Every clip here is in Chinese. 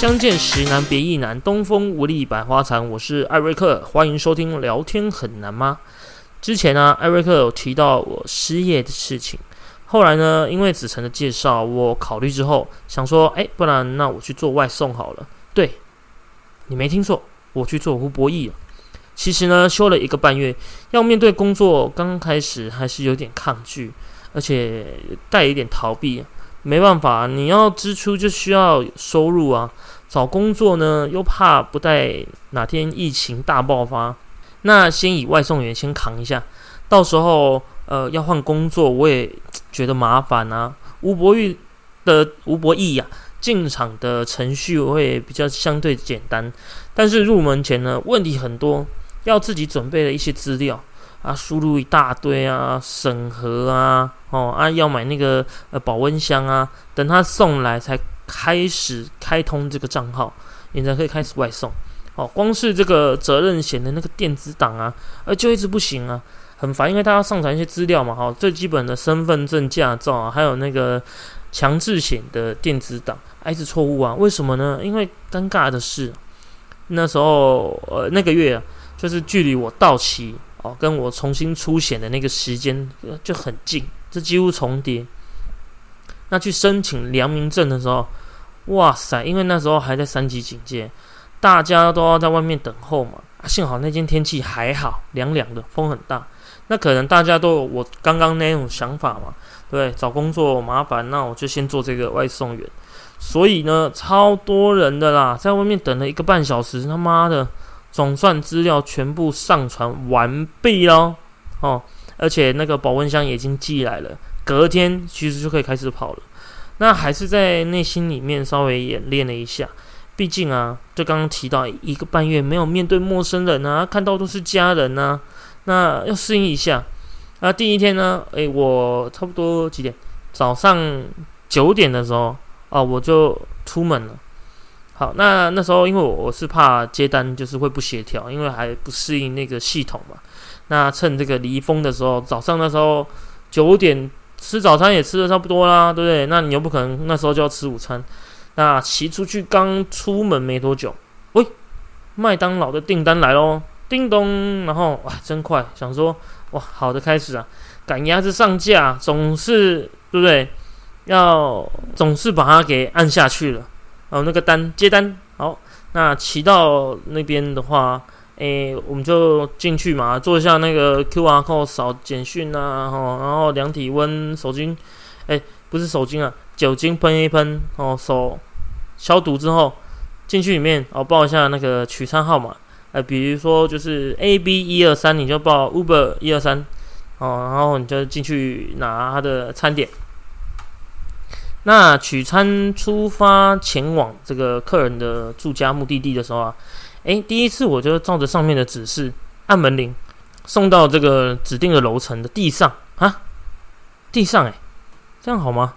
相见时难别亦难，东风无力百花残。我是艾瑞克，欢迎收听聊天很难吗？之前呢，艾瑞克有提到我失业的事情，后来呢，因为子晨的介绍，我考虑之后想说，哎，不然那我去做外送好了。对，你没听错，我去做吴博弈了。其实呢，休了一个半月，要面对工作，刚开始还是有点抗拒，而且带一点逃避。没办法，你要支出就需要收入啊。找工作呢，又怕不带哪天疫情大爆发，那先以外送员先扛一下。到时候呃要换工作，我也觉得麻烦啊。吴博玉的吴博义呀，进场的程序会比较相对简单，但是入门前呢，问题很多，要自己准备了一些资料。啊，输入一大堆啊，审核啊，哦啊，要买那个呃保温箱啊，等他送来才开始开通这个账号，你才可以开始外送。哦，光是这个责任险的那个电子档啊，呃，就一直不行啊，很烦，因为他要上传一些资料嘛，哈，最基本的身份证、驾照啊，还有那个强制险的电子档，还是错误啊，为什么呢？因为尴尬的是，那时候呃那个月就是距离我到期。哦，跟我重新出险的那个时间就很近，这几乎重叠。那去申请良民证的时候，哇塞，因为那时候还在三级警戒，大家都要在外面等候嘛。幸好那天天气还好，凉凉的，风很大。那可能大家都有我刚刚那种想法嘛，对，找工作麻烦，那我就先做这个外送员。所以呢，超多人的啦，在外面等了一个半小时，他妈的。总算资料全部上传完毕喽，哦，而且那个保温箱已经寄来了，隔天其实就可以开始跑了。那还是在内心里面稍微演练了一下，毕竟啊，就刚刚提到一个半月没有面对陌生人啊，看到都是家人啊，那要适应一下。那第一天呢，诶，我差不多几点？早上九点的时候啊，我就出门了。好，那那时候因为我我是怕接单就是会不协调，因为还不适应那个系统嘛。那趁这个离峰的时候，早上那时候九点吃早餐也吃的差不多啦，对不对？那你又不可能那时候就要吃午餐。那骑出去刚出门没多久，喂，麦当劳的订单来喽，叮咚，然后哇，真快，想说哇，好的开始啊，赶鸭子上架，总是对不对？要总是把它给按下去了。哦，那个单接单好，那骑到那边的话，诶，我们就进去嘛，做一下那个 Q R code 扫简讯啊，哦，然后量体温，手巾，诶，不是手巾啊，酒精喷一喷，哦，手消毒之后进去里面，哦，报一下那个取餐号码，呃，比如说就是 A B 一二三，你就报 Uber 一二三，哦，然后你就进去拿他的餐点。那取餐出发前往这个客人的住家目的地的时候啊，诶，第一次我就照着上面的指示按门铃，送到这个指定的楼层的地上啊，地上诶，这样好吗？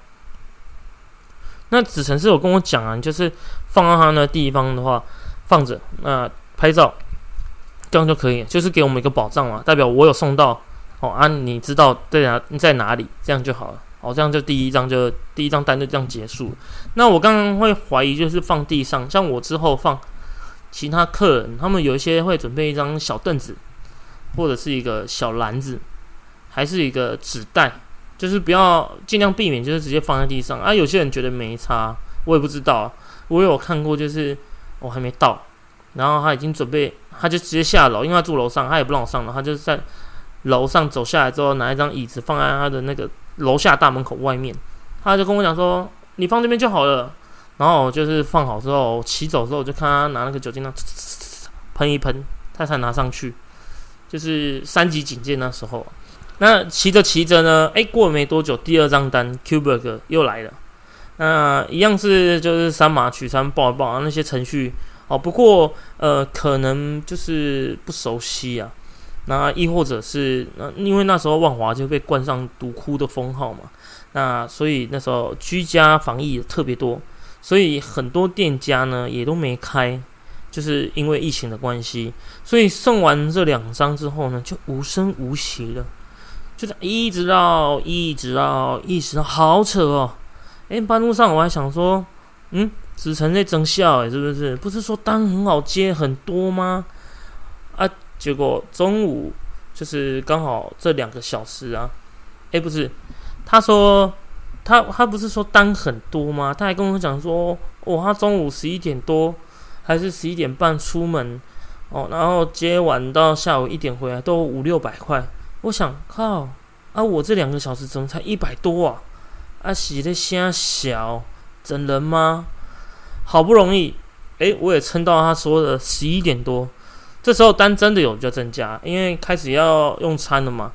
那子晨是有跟我讲啊，就是放到他那地方的话放着，那拍照这样就可以，就是给我们一个保障嘛，代表我有送到哦啊，你知道在哪在哪里，这样就好了。哦，这样就第一张就第一张单就这样结束。那我刚刚会怀疑，就是放地上，像我之后放其他客人，他们有一些会准备一张小凳子，或者是一个小篮子，还是一个纸袋，就是不要尽量避免，就是直接放在地上啊。有些人觉得没差，我也不知道。我有看过，就是我还没到，然后他已经准备，他就直接下楼，因为他住楼上，他也不让我上楼，他就在楼上走下来之后，拿一张椅子放在他的那个。楼下大门口外面，他就跟我讲说：“你放这边就好了。”然后就是放好之后，骑走之后，我就看他拿那个酒精呢，喷一喷，他才拿上去。就是三级警戒那时候，那骑着骑着呢，哎，过了没多久，第二张单 Qberg 又来了。那一样是就是三码取三报一报啊，那些程序哦，不过呃，可能就是不熟悉啊。那亦或者是，那因为那时候万华就被冠上毒窟的封号嘛，那所以那时候居家防疫特别多，所以很多店家呢也都没开，就是因为疫情的关系，所以送完这两张之后呢，就无声无息了，就是一直到一直到一直到好扯哦，哎，半路上我还想说，嗯，子成在增效诶，是不是？不是说单很好接很多吗？啊，结果中午就是刚好这两个小时啊，诶，不是，他说他他不是说单很多吗？他还跟我讲说，哦，他中午十一点多还是十一点半出门哦，然后接完到下午一点回来都五六百块。我想靠啊，我这两个小时怎么才一百多啊？啊，洗的虾小整人吗？好不容易，诶，我也撑到他说的十一点多，这时候单真的有比较增加，因为开始要用餐了嘛，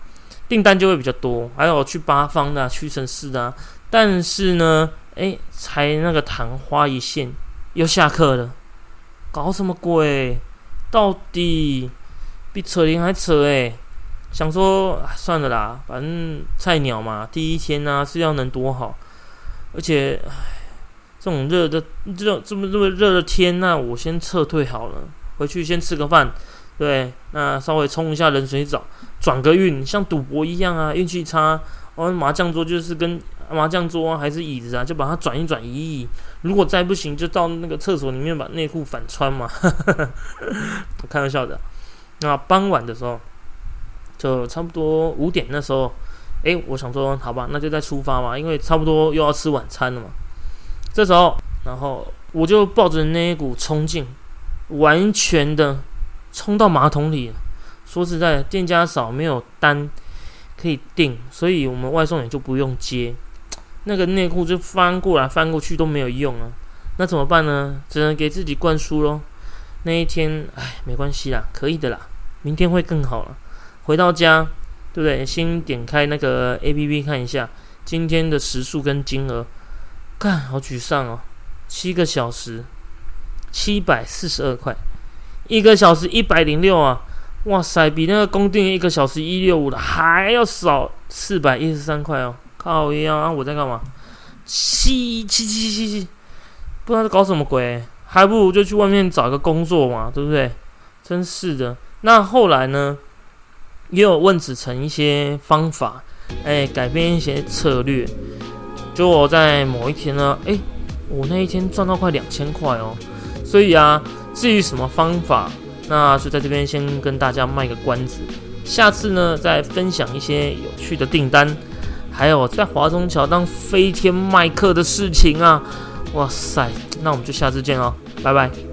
订单就会比较多，还有去八方的、屈臣氏的，但是呢，诶，才那个昙花一现，又下课了，搞什么鬼？到底比扯铃还扯诶。想说算了啦，反正菜鸟嘛，第一天呢是要能多好，而且唉。这种热的，这种这么这么热的天，那我先撤退好了，回去先吃个饭，对，那稍微冲一下冷水澡，转个运，像赌博一样啊，运气差，玩，麻将桌就是跟麻将桌啊，还是椅子啊，就把它转一转移移，如果再不行，就到那个厕所里面把内裤反穿嘛，开玩笑的。那傍晚的时候，就差不多五点那时候，诶，我想说，好吧，那就再出发嘛，因为差不多又要吃晚餐了嘛。这时候，然后我就抱着那一股冲劲，完全的冲到马桶里。说实在，店家少，没有单可以订，所以我们外送也就不用接。那个内裤就翻过来翻过去都没有用啊。那怎么办呢？只能给自己灌输喽。那一天，哎，没关系啦，可以的啦，明天会更好了。回到家，对不对？先点开那个 A P P 看一下今天的时数跟金额。看，好沮丧哦！七个小时，七百四十二块，一个小时一百零六啊！哇塞，比那个公定一个小时一六五的还要少四百一十三块哦！靠呀！啊，我在干嘛？七七七七七，不知道在搞什么鬼，还不如就去外面找个工作嘛，对不对？真是的。那后来呢？也有问子成一些方法，哎，改变一些策略。就我在某一天呢，诶，我那一天赚到快两千块哦，所以啊，至于什么方法，那就在这边先跟大家卖个关子，下次呢再分享一些有趣的订单，还有在华中桥当飞天麦克的事情啊，哇塞，那我们就下次见哦，拜拜。